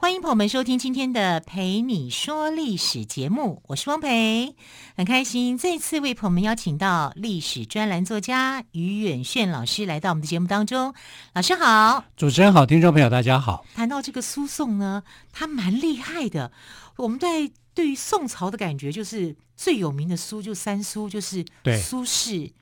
欢迎朋友们收听今天的《陪你说历史》节目，我是汪培，很开心再次为朋友们邀请到历史专栏作家于远炫老师来到我们的节目当中。老师好，主持人好，听众朋友大家好。谈到这个苏颂呢，他蛮厉害的。我们在对于宋朝的感觉，就是最有名的苏就三苏，就是苏轼、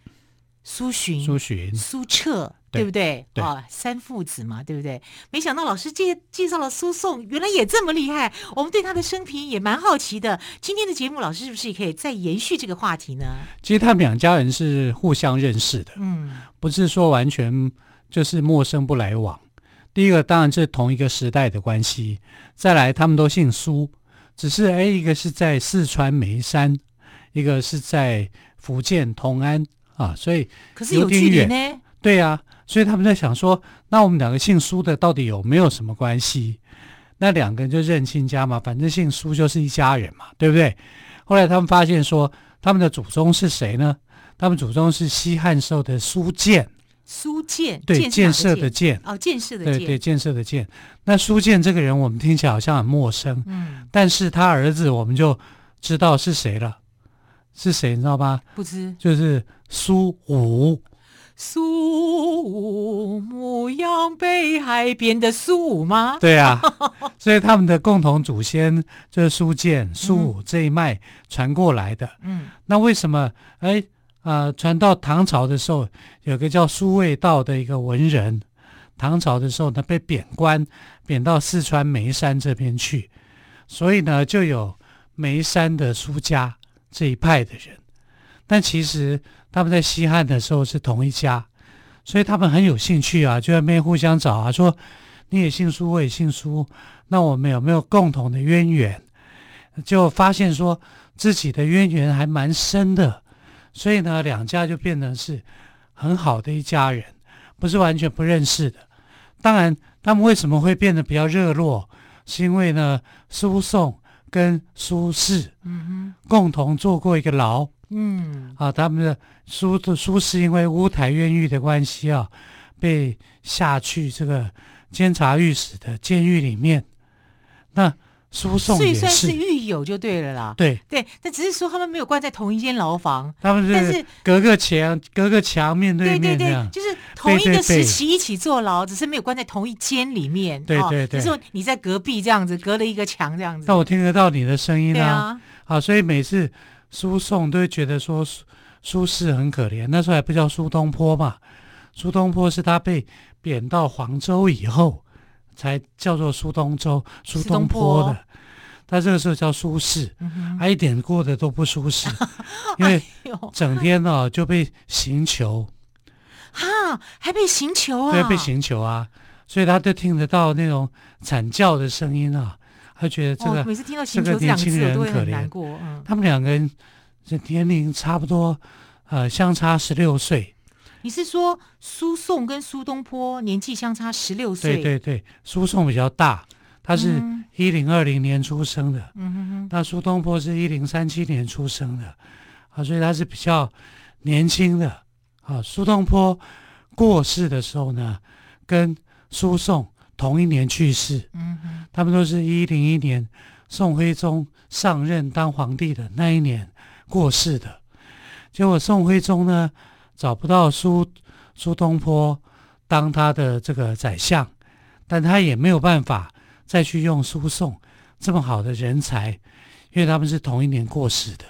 苏洵、苏洵、苏辙。对不对？对啊，三父子嘛，对不对？没想到老师介介绍了苏颂，原来也这么厉害。我们对他的生平也蛮好奇的。今天的节目，老师是不是也可以再延续这个话题呢？其实他们两家人是互相认识的，嗯，不是说完全就是陌生不来往。第一个当然是同一个时代的关系，再来他们都姓苏，只是哎，一个是在四川眉山，一个是在福建同安啊，所以可是有距离呢。对呀、啊。所以他们在想说，那我们两个姓苏的到底有没有什么关系？那两个人就认亲家嘛，反正姓苏就是一家人嘛，对不对？后来他们发现说，他们的祖宗是谁呢？他们祖宗是西汉时候的苏建。苏建，对，建设的建。哦，建设的建。对对，建设的建。那苏建这个人，我们听起来好像很陌生，嗯，但是他儿子我们就知道是谁了，是谁你知道吗？不知，就是苏武。苏武牧羊北海边的苏武吗？对啊，所以他们的共同祖先就是苏建、苏武这一脉传过来的。嗯，那为什么？哎，呃，传到唐朝的时候，有个叫苏味道的一个文人，唐朝的时候呢被贬官，贬到四川眉山这边去，所以呢就有眉山的苏家这一派的人，但其实。他们在西汉的时候是同一家，所以他们很有兴趣啊，就在那边互相找啊，说你也姓苏，我也姓苏，那我们有没有共同的渊源？就发现说自己的渊源还蛮深的，所以呢，两家就变成是很好的一家人，不是完全不认识的。当然，他们为什么会变得比较热络，是因为呢，苏颂跟苏轼，嗯哼，共同坐过一个牢。嗯，啊，他们的苏的苏轼因为乌台冤狱的关系啊，被下去这个监察御史的监狱里面。那苏宋也是，所以算是狱友就对了啦。对对，但只是说他们没有关在同一间牢房，他们是隔个墙，隔个墙面对对对对，就是同一个时期一起坐牢，只是没有关在同一间里面。对对对，就是说你在隔壁这样子，隔了一个墙这样子。那我听得到你的声音啊，好，所以每次。苏宋都会觉得说苏苏轼很可怜，那时候还不叫苏东坡嘛。苏东坡是他被贬到黄州以后，才叫做苏东州、苏东坡的。他这个时候叫苏轼，他一点过得都不舒适，因为整天呢就被刑求。哈，还被刑求啊？对，被刑求啊，所以他就听得到那种惨叫的声音啊。他觉得这个、哦、每次听到刑求这两个字都会很难过。嗯，他们两个人这年龄差不多，呃，相差十六岁。你是说苏颂跟苏东坡年纪相差十六岁？对对对，苏颂比较大，他是一零二零年出生的。嗯哼哼。那苏东坡是一零三七年出生的，啊，所以他是比较年轻的。啊，苏东坡过世的时候呢，跟苏宋。同一年去世，嗯哼，他们都是一零一年宋徽宗上任当皇帝的那一年过世的。结果宋徽宗呢，找不到苏苏东坡当他的这个宰相，但他也没有办法再去用苏宋这么好的人才，因为他们是同一年过世的。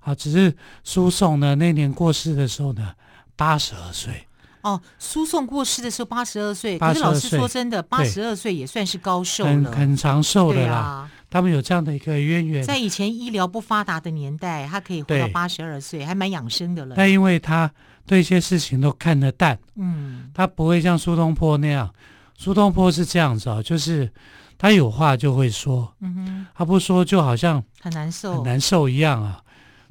啊，只是苏颂呢，那年过世的时候呢，八十二岁。哦，苏宋过世的时候八十二岁，可是老师说真的，八十二岁也算是高寿了，很很长寿的啦、啊。他们有这样的一个渊源，在以前医疗不发达的年代，他可以活到八十二岁，还蛮养生的了。但因为他对一些事情都看得淡，嗯，他不会像苏东坡那样。苏东坡是这样子啊，就是他有话就会说，嗯哼，他不说就好像很难受，很难受一样啊，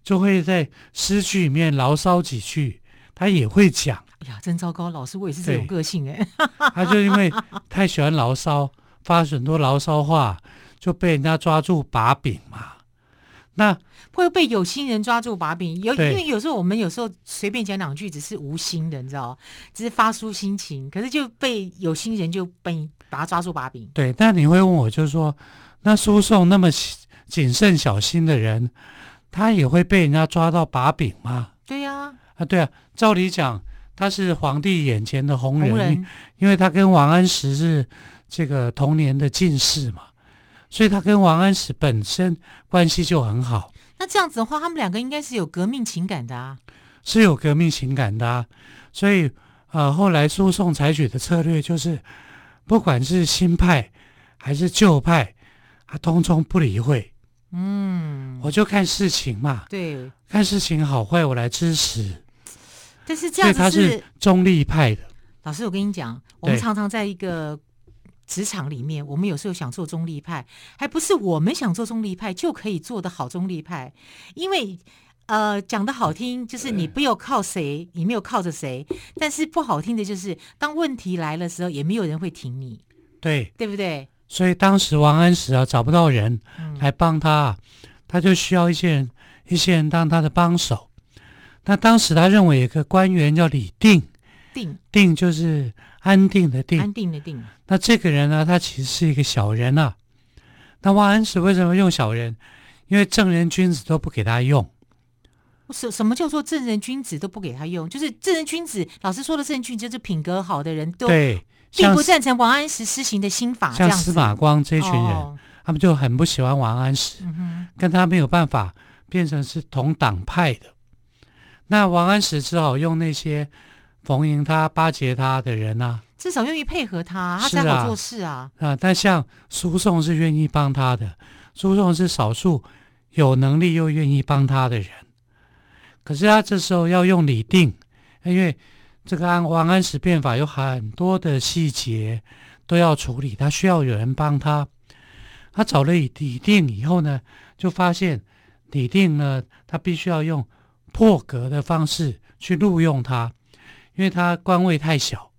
就会在诗句里面牢骚几句。他也会讲。哎呀，真糟糕！老师，我也是这种个性哎。他就因为太喜欢牢骚，发很多牢骚话，就被人家抓住把柄嘛。那 会被有心人抓住把柄，有因为有时候我们有时候随便讲两句只是无心的，你知道，只是发出心情，可是就被有心人就被把他抓住把柄。对，但你会问我，就是说，那输送那么谨慎小心的人，他也会被人家抓到把柄吗？对呀、啊，啊，对啊，照理讲他是皇帝眼前的红人，红人，因为他跟王安石是这个同年的进士嘛。所以他跟王安石本身关系就很好。那这样子的话，他们两个应该是有革命情感的啊。是有革命情感的啊。所以，呃，后来苏颂采取的策略就是，不管是新派还是旧派，他通通不理会。嗯，我就看事情嘛。对，看事情好坏，我来支持。但是这样子是，他是中立派的。老师，我跟你讲，我们常常在一个。职场里面，我们有时候想做中立派，还不是我们想做中立派就可以做的好中立派。因为，呃，讲的好听就是你不有靠谁，你没有靠着谁；但是不好听的就是，当问题来的时候，也没有人会挺你。对，对不对？所以当时王安石啊找不到人来帮他，嗯，他就需要一些人，一些人当他的帮手。那当时他认为有一个官员叫李定，定定就是。安定的定，安定的定。那这个人呢，他其实是一个小人啊。那王安石为什么用小人？因为正人君子都不给他用。什什么叫做正人君子都不给他用？就是正人君子，老师说的正人君子，就是品格好的人都对，并不赞成王安石施行的新法。像司马光这群人，哦，他们就很不喜欢王安石，嗯，跟他没有办法变成是同党派的。那王安石只好用那些。逢迎他、巴结他的人啊，至少愿意配合他，他才好做事啊。啊，但像苏颂是愿意帮他的，苏颂是少数有能力又愿意帮他的人。可是他这时候要用李定，因为这个安王安石变法有很多的细节都要处理，他需要有人帮他。他找了李李定以后呢，就发现李定呢，他必须要用破格的方式去录用他。因为他官位太小，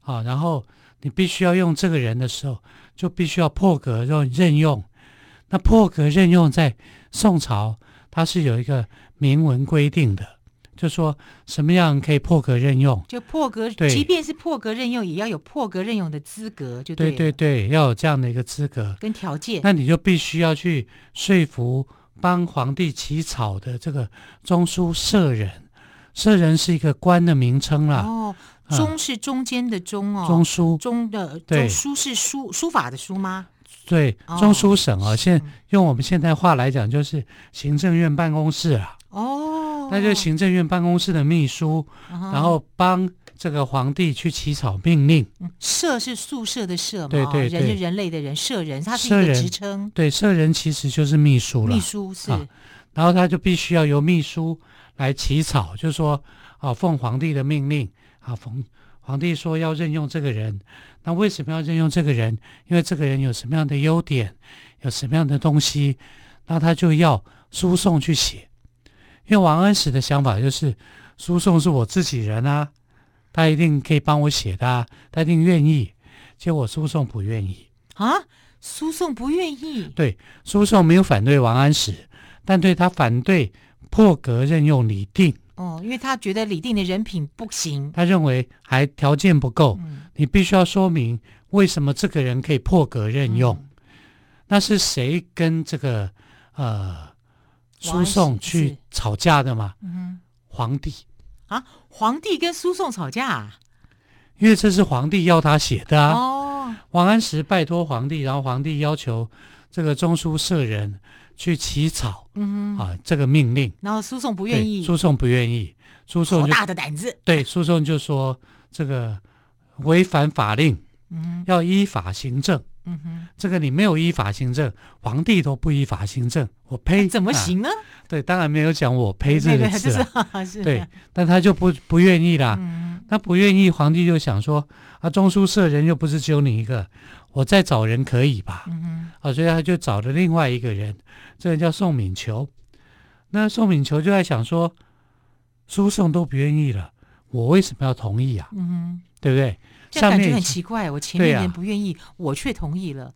啊，然后你必须要用这个人的时候，就必须要破格任任用。那破格任用在宋朝，它是有一个明文规定的，就说什么样可以破格任用，就破格，对，即便是破格任用，也要有破格任用的资格，就对，对对对，要有这样的一个资格跟条件。那你就必须要去说服帮皇帝起草的这个中书舍人。舍人是一个官的名称啦。哦，中是中间的中哦。中书。中的中。书是书书法的书吗？对，中书省啊，现用我们现代话来讲，就是行政院办公室啊。哦。那就是行政院办公室的秘书，然后帮这个皇帝去起草命令。舍是宿舍的舍嘛？对对对。人是人类的人，舍人，他是一个职称。对，舍人其实就是秘书了。秘书是。然后他就必须要由秘书。来起草，就是说啊，奉皇帝的命令啊，奉皇帝说要任用这个人，那为什么要任用这个人？因为这个人有什么样的优点，有什么样的东西，那他就要输送去写。因为王安石的想法就是，苏颂是我自己人啊，他一定可以帮我写的啊，他一定愿意。结果苏颂不愿意啊，苏颂不愿意。对，苏颂没有反对王安石，但对他反对。破格任用李定哦，因为他觉得李定的人品不行，他认为还条件不够，嗯、你必须要说明为什么这个人可以破格任用。嗯、那是谁跟这个呃苏颂去吵架的嘛？嗯，皇帝。啊，皇帝跟输送吵架，啊，因为这是皇帝要他写的啊。哦，王安石拜托皇帝，然后皇帝要求这个中书舍人。去起草，嗯啊，这个命令，然后输送不愿意，输送不愿意，输送好大的胆子，对，输送就说这个违反法令，嗯，要依法行政，嗯哼，这个你没有依法行政，皇帝都不依法行政，我呸，怎么行呢？对，当然没有讲我呸这个 对，但他就不不愿意啦，嗯，他不愿意，皇帝就想说啊，中书舍人又不是只有你一个。我再找人可以吧？啊，所以他就找了另外一个人，这人叫宋敏求。那宋敏求就在想说，诉讼都不愿意了，我为什么要同意啊？对不对？这样感觉很奇怪，我前面人不愿意，啊、我却同意了。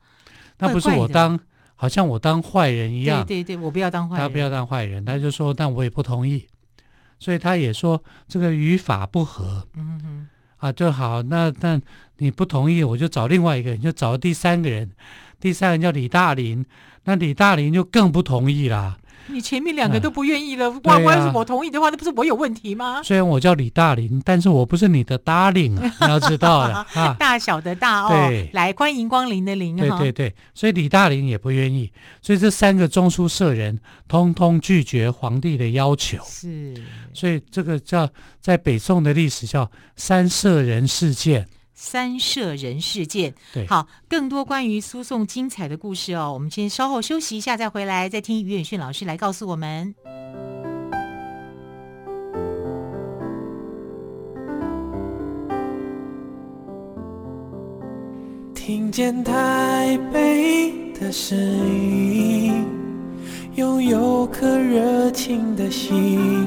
那不是我当，好像我当坏人一样。对对对，我不要当坏人。他不要当坏人，他就说，但我也不同意，所以他也说这个语法不合。嗯哼，啊，就好，那那你不同意，我就找另外一个人，就找第三个人，第三个人叫李大林，那李大林就更不同意啦。你前面两个都不愿意了，哇！要、啊、是我同意的话，那不是我有问题吗？虽然我叫李大林，但是我不是你的 darling 啊，你要知道的 啊。大小的大哦，对，来欢迎光临的临，对对对，所以李大林也不愿意，所以这三个中书舍人通通拒绝皇帝的要求。是，所以这个叫在北宋的历史叫三舍人事件。三社人事件，对，好，更多关于诉讼精彩的故事哦，我们先稍后休息一下，再回来再听于远逊老师来告诉我们。听见台北的声音，拥有颗热情的心。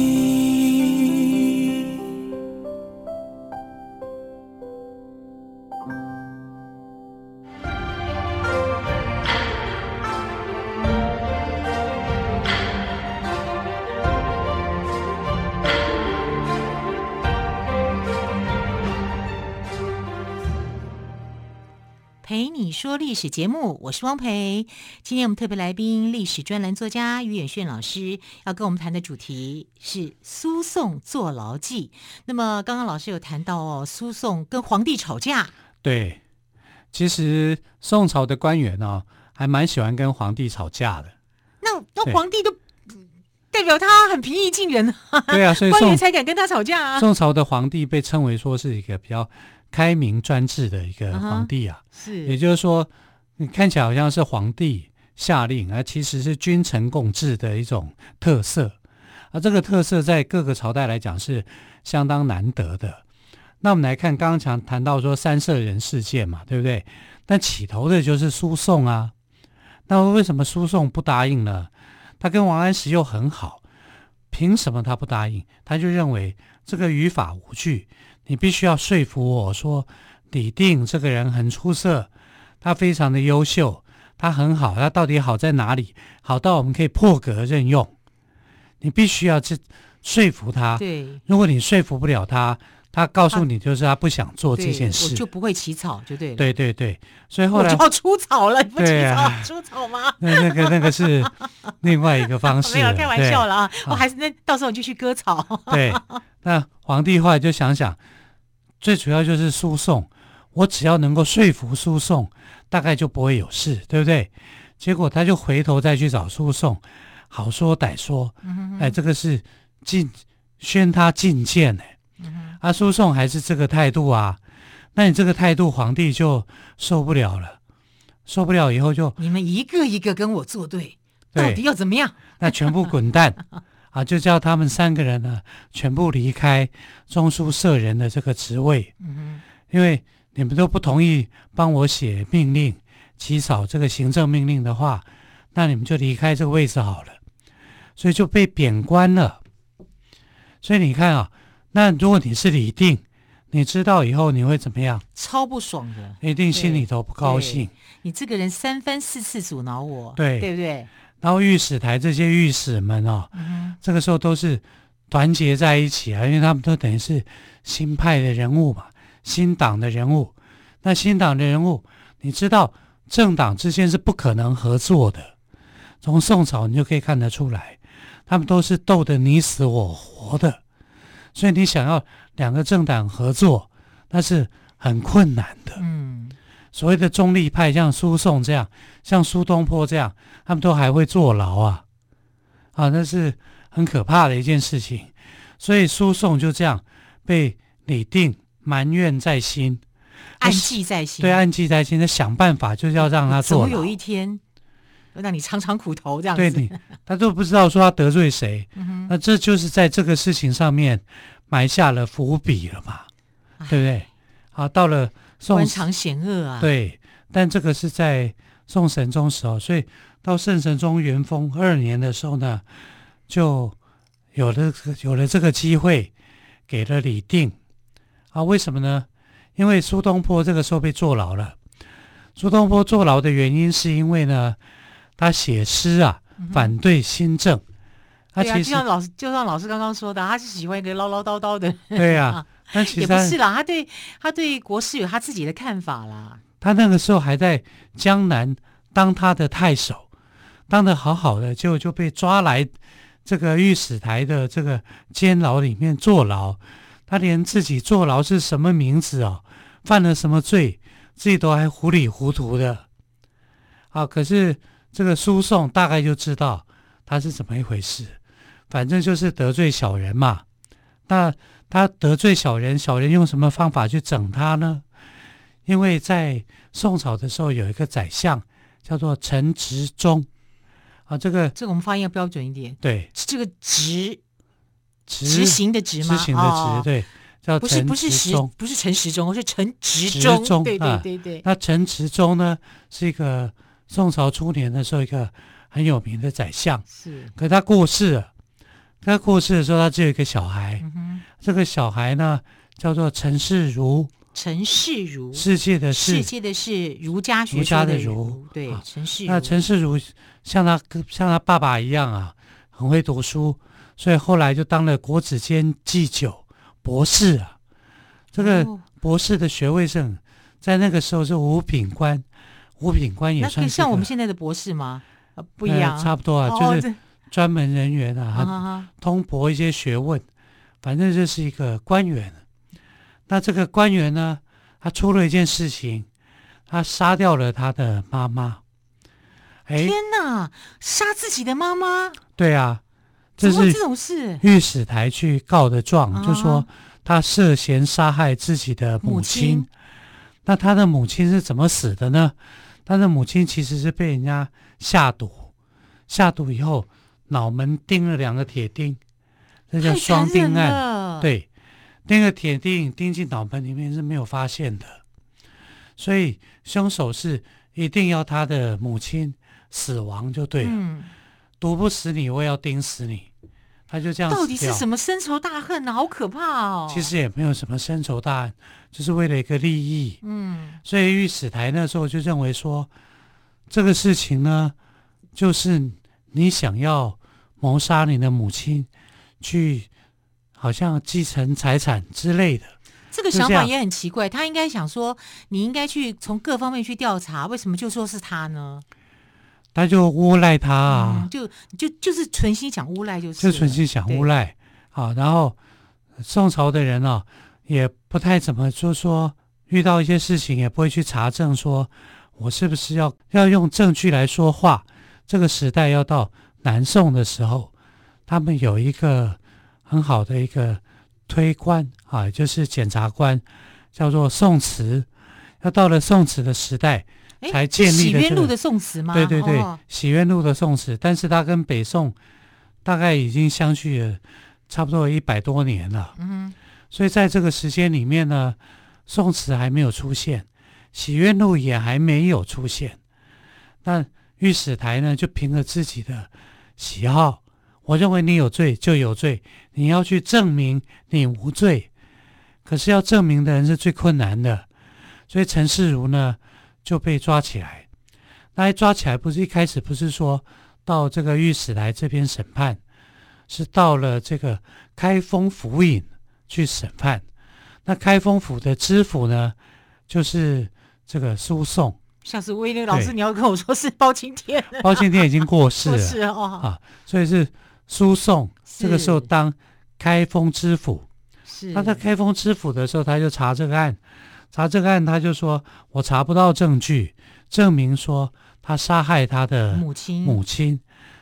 历史节目，我是汪培。今天我们特别来宾，历史专栏作家于远炫老师，要跟我们谈的主题是苏颂坐牢记。那么刚刚老师有谈到哦，苏颂跟皇帝吵架。对，其实宋朝的官员呢，还蛮喜欢跟皇帝吵架的。那那皇帝都代表他很平易近人啊。对啊，所以官员才敢跟他吵架啊。宋朝的皇帝被称为说是一个比较。开明专制的一个皇帝啊，uh-huh, 是，也就是说，你看起来好像是皇帝下令，而其实是君臣共治的一种特色，而这个特色在各个朝代来讲是相当难得的。那我们来看，刚刚讲谈到说三色人事件嘛，对不对？但起头的就是苏颂啊。那为什么苏颂不答应呢？他跟王安石又很好，凭什么他不答应？他就认为这个于法无据。你必须要说服我说，李定这个人很出色，他非常的优秀，他很好，他到底好在哪里？好到我们可以破格任用。你必须要去说服他。对，如果你说服不了他，他告诉你就是他不想做这件事，我就不会起草，就对了。对对对，所以后来我就要出草了，你不起草，啊、出草吗？那那个那个是 另外一个方式，没有开玩笑了啊！我还是那到时候你就去割草。对，那皇帝后来就想想。最主要就是诉讼，我只要能够说服诉讼，大概就不会有事，对不对？结果他就回头再去找诉讼，好说歹说，嗯、哎，这个是进宣他进谏呢，啊，诉讼还是这个态度啊？那你这个态度，皇帝就受不了了，受不了以后就你们一个一个跟我作对，到底要怎么样？那全部滚蛋！啊，就叫他们三个人呢，全部离开中书舍人的这个职位。嗯哼，因为你们都不同意帮我写命令、起草这个行政命令的话，那你们就离开这个位置好了。所以就被贬官了。所以你看啊，那如果你是李定，你知道以后你会怎么样？超不爽的，一定心里头不高兴。你这个人三番四次阻挠我，对，对不对？然后御史台这些御史们哦，嗯，这个时候都是团结在一起啊，因为他们都等于是新派的人物嘛，新党的人物。那新党的人物，你知道政党之间是不可能合作的。从宋朝你就可以看得出来，他们都是斗得你死我活的。所以你想要两个政党合作，那是很困难的。嗯。所谓的中立派，像苏颂这样，像苏东坡这样，他们都还会坐牢啊，啊，那是很可怕的一件事情。所以苏颂就这样被李定埋怨在心，暗记在心。对，暗记在心，他想办法就是要让他坐牢。总有一天，让你尝尝苦头，这样子。对你，他都不知道说他得罪谁，嗯。那这就是在这个事情上面埋下了伏笔了嘛。对不对？好，到了宋官场险恶啊，对，但这个是在宋神宗时候，所以到圣神宗元丰二年的时候呢，就有了有了这个机会，给了李定啊，为什么呢？因为苏东坡这个时候被坐牢了。苏东坡坐牢的原因是因为呢，他写诗啊，反对新政。他其实、对啊、就像老师，就像老师刚刚说的，他是喜欢一个唠唠叨叨的。对呀、啊，但其实也不是啦，他对他对国事有他自己的看法啦。他那个时候还在江南当他的太守，当的好好的，结果就被抓来这个御史台的这个监牢里面坐牢。他连自己坐牢是什么名字哦，犯了什么罪，自己都还糊里糊涂的。啊，可是这个输送大概就知道他是怎么一回事。反正就是得罪小人嘛，那他得罪小人，小人用什么方法去整他呢？因为在宋朝的时候有一个宰相叫做陈执中，啊，这个这个我们发音要标准一点，对，是这个执执执行的执吗？执行的执，哦、对，叫陈不是不是不是陈时中，是陈执中，中对对对对。那陈执中呢，是一个宋朝初年的时候一个很有名的宰相，是，可他过世了。他过世的时候，他只有一个小孩。嗯、这个小孩呢，叫做陈世儒。陈世儒，世界的世，世界的世，儒家学儒家的儒。对，啊、陈世。那陈世儒像他像他爸爸一样啊，很会读书，所以后来就当了国子监祭酒博士啊。这个博士的学位是很，在那个时候是五品官，五品官也算是像我们现在的博士吗？呃、不一样、呃，差不多啊，哦、就是。专门人员啊，通博一些学问，反正就是一个官员。那这个官员呢，他出了一件事情，他杀掉了他的妈妈。哎，天哪，杀自己的妈妈？对啊，这是这种事。御史台去告的状，啊、就说他涉嫌杀害自己的母亲。母亲。那他的母亲是怎么死的呢？他的母亲其实是被人家下毒，下毒以后。脑门钉了两个铁钉，这叫双钉案。对，那个铁钉钉进脑门里面是没有发现的，所以凶手是一定要他的母亲死亡就对了。嗯，毒不死你，我也要钉死你。他就这样。到底是什么深仇大恨呢？好可怕哦！其实也没有什么深仇大恨，就是为了一个利益。嗯，所以御史台那时候就认为说，这个事情呢，就是你想要。谋杀你的母亲，去好像继承财产之类的，这个想法也很奇怪。他应该想说，你应该去从各方面去调查，为什么就说是他呢？他就诬赖他啊，嗯、就就就是存心想诬赖，就是就存心想诬赖啊。然后宋朝的人啊，也不太怎么说说，遇到一些事情也不会去查证，说我是不是要要用证据来说话。这个时代要到。南宋的时候，他们有一个很好的一个推官啊，就是检察官，叫做宋慈。要到了宋慈的时代，才建立的、这个。洗冤录的宋慈吗？对对对，哦、洗冤录的宋慈。但是他跟北宋大概已经相距了差不多一百多年了。嗯，所以在这个时间里面呢，宋慈还没有出现，洗冤录也还没有出现。那御史台呢，就凭着自己的。喜好，我认为你有罪就有罪，你要去证明你无罪。可是要证明的人是最困难的，所以陈世儒呢就被抓起来。那一抓起来，不是一开始不是说到这个御史来这边审判，是到了这个开封府尹去审判。那开封府的知府呢，就是这个苏颂。像是威廉老师，你要跟我说是包青天，包青天已经过世了，是哦，啊，所以是苏颂这个时候当开封知府。是。他在开封知府的时候，他就查这个案，查这个案，他就说我查不到证据证明说他杀害他的母亲，母亲，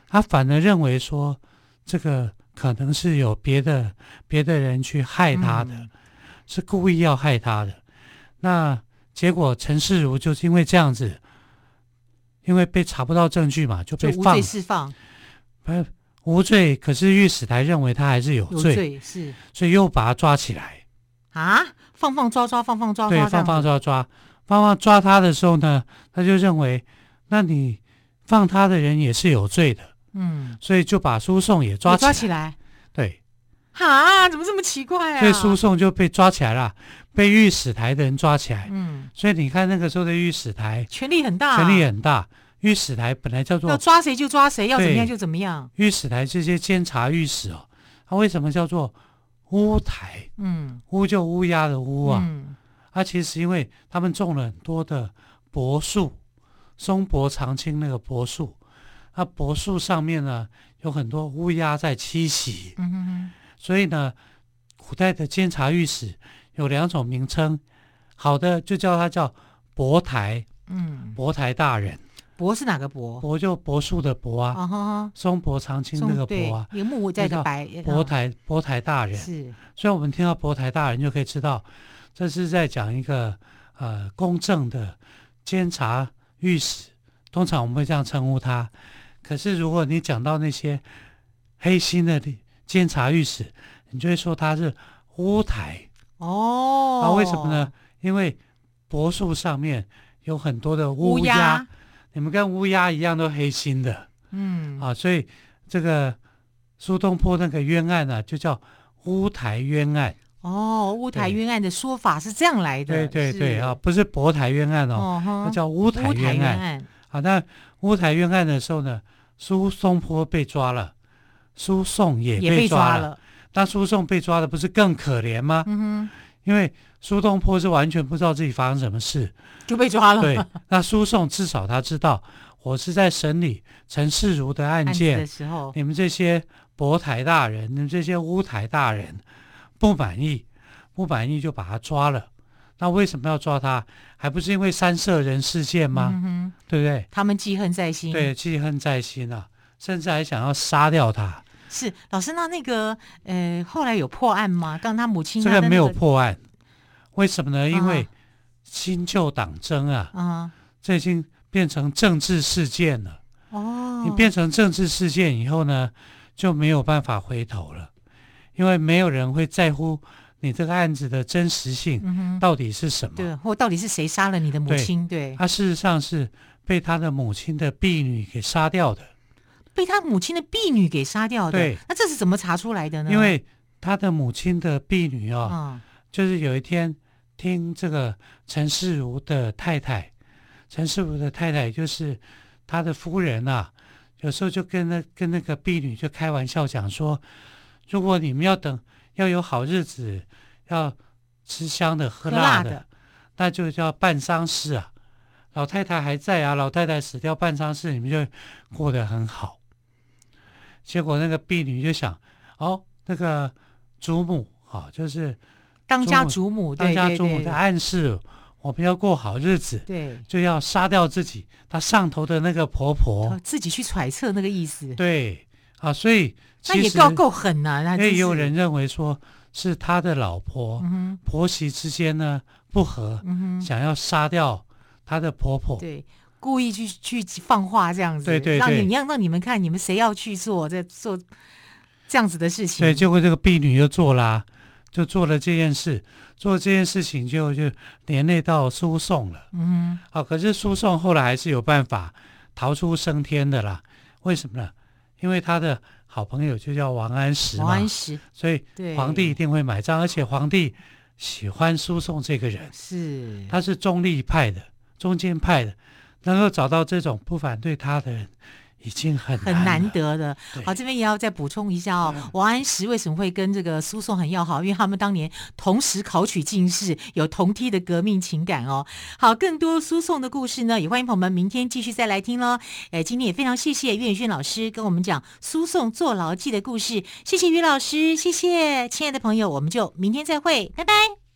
他反而认为说这个可能是有别的别的人去害他的，嗯、是故意要害他的，那。结果陈世如就是因为这样子，因为被查不到证据嘛，就被放无罪释放。不无罪，可是御史台认为他还是有罪，有罪是，所以又把他抓起来。啊，放放抓抓，放放抓抓，对，放放抓抓，放放抓他的时候呢，他就认为，那你放他的人也是有罪的，嗯，所以就把苏颂也抓起来，抓起来，对，哈，怎么这么奇怪啊？所以苏颂就被抓起来了，被御史台的人抓起来，嗯，所以你看那个时候的御史台权力很大，权力很大。御史台本来叫做要抓谁就抓谁，要怎么样就怎么样。御史台这些监察御史哦，它为什么叫做乌台？嗯，乌就乌鸦的乌啊。嗯，它其实因为他们种了很多的柏树，松柏长青那个柏树，那柏树上面呢有很多乌鸦在栖息。嗯哼哼。所以呢，古代的监察御史有两种名称，好的就叫他叫博台，嗯，博台大人。柏是哪个柏？柏就柏树的柏啊，啊松柏长青那个柏啊，有木在的白。柏台博台大人是，所以我们听到博台大人就可以知道，这是在讲一个呃公正的监察御史，通常我们会这样称呼他。可是如果你讲到那些黑心的监察御史，你就会说他是乌台哦。啊？为什么呢？因为柏树上面有很多的乌鸦。你们跟乌鸦一样都黑心的，嗯啊，所以这个苏东坡那个冤案呢、啊，就叫乌台冤案。哦，乌台冤案的说法是这样来的。对对对啊，不是柏台冤案哦，那、哦、叫乌台冤案。冤案啊，那乌台冤案的时候呢，苏东坡被抓了，苏颂也被抓了。那苏颂被抓的不是更可怜吗？嗯哼，因为苏东坡是完全不知道自己发生什么事。就被抓了。对，那苏颂至少他知道，我是在审理陈世如的案件案的时候，你们这些博台大人，你们这些乌台大人不满意，不满意就把他抓了。那为什么要抓他？还不是因为三舍人事件吗？嗯哼，对不对？他们记恨在心。对，记恨在心啊，甚至还想要杀掉他。是老师，那那个呃，后来有破案吗？刚他母亲、那个、这个没有破案，为什么呢？因为、啊。新旧党争啊，啊，这已经变成政治事件了。哦，你变成政治事件以后呢，就没有办法回头了，因为没有人会在乎你这个案子的真实性到底是什么，嗯、对，或到底是谁杀了你的母亲？对，他事实上是被他的母亲的婢女给杀掉的，被他母亲的婢女给杀掉的。对，那这是怎么查出来的呢？因为他的母亲的婢女哦，嗯、就是有一天。听这个陈世如的太太，陈世如的太太就是他的夫人啊。有时候就跟那跟那个婢女就开玩笑讲说，如果你们要等要有好日子，要吃香的喝辣的，辣的那就叫办丧事啊。老太太还在啊，老太太死掉办丧事，你们就过得很好。结果那个婢女就想，哦，那个祖母啊，就是。当家祖母，当家祖母的暗示，我们要过好日子，对，就要杀掉自己她上头的那个婆婆，自己去揣测那个意思。对啊，所以那也够够狠呐、啊。也有人认为说是他的老婆、嗯、婆媳之间呢不和，嗯、想要杀掉他的婆婆，对，故意去去放话这样子，对对对，让你让让你们看你们谁要去做在做这样子的事情。对，结果这个婢女就做啦。就做了这件事，做这件事情就就连累到输送了。嗯，好，可是输送后来还是有办法逃出升天的啦。为什么呢？因为他的好朋友就叫王安石嘛。王安石，所以皇帝一定会买账，而且皇帝喜欢输送这个人，是他是中立派的、中间派的，能够找到这种不反对他的人。已经很很难得的。好，这边也要再补充一下哦。王安石为什么会跟这个苏颂很要好？因为他们当年同时考取进士，有同梯的革命情感哦。好，更多苏颂的故事呢，也欢迎朋友们明天继续再来听喽。哎，今天也非常谢谢岳宇轩老师跟我们讲苏颂坐牢记的故事。谢谢于老师，谢谢亲爱的朋友，我们就明天再会，拜拜。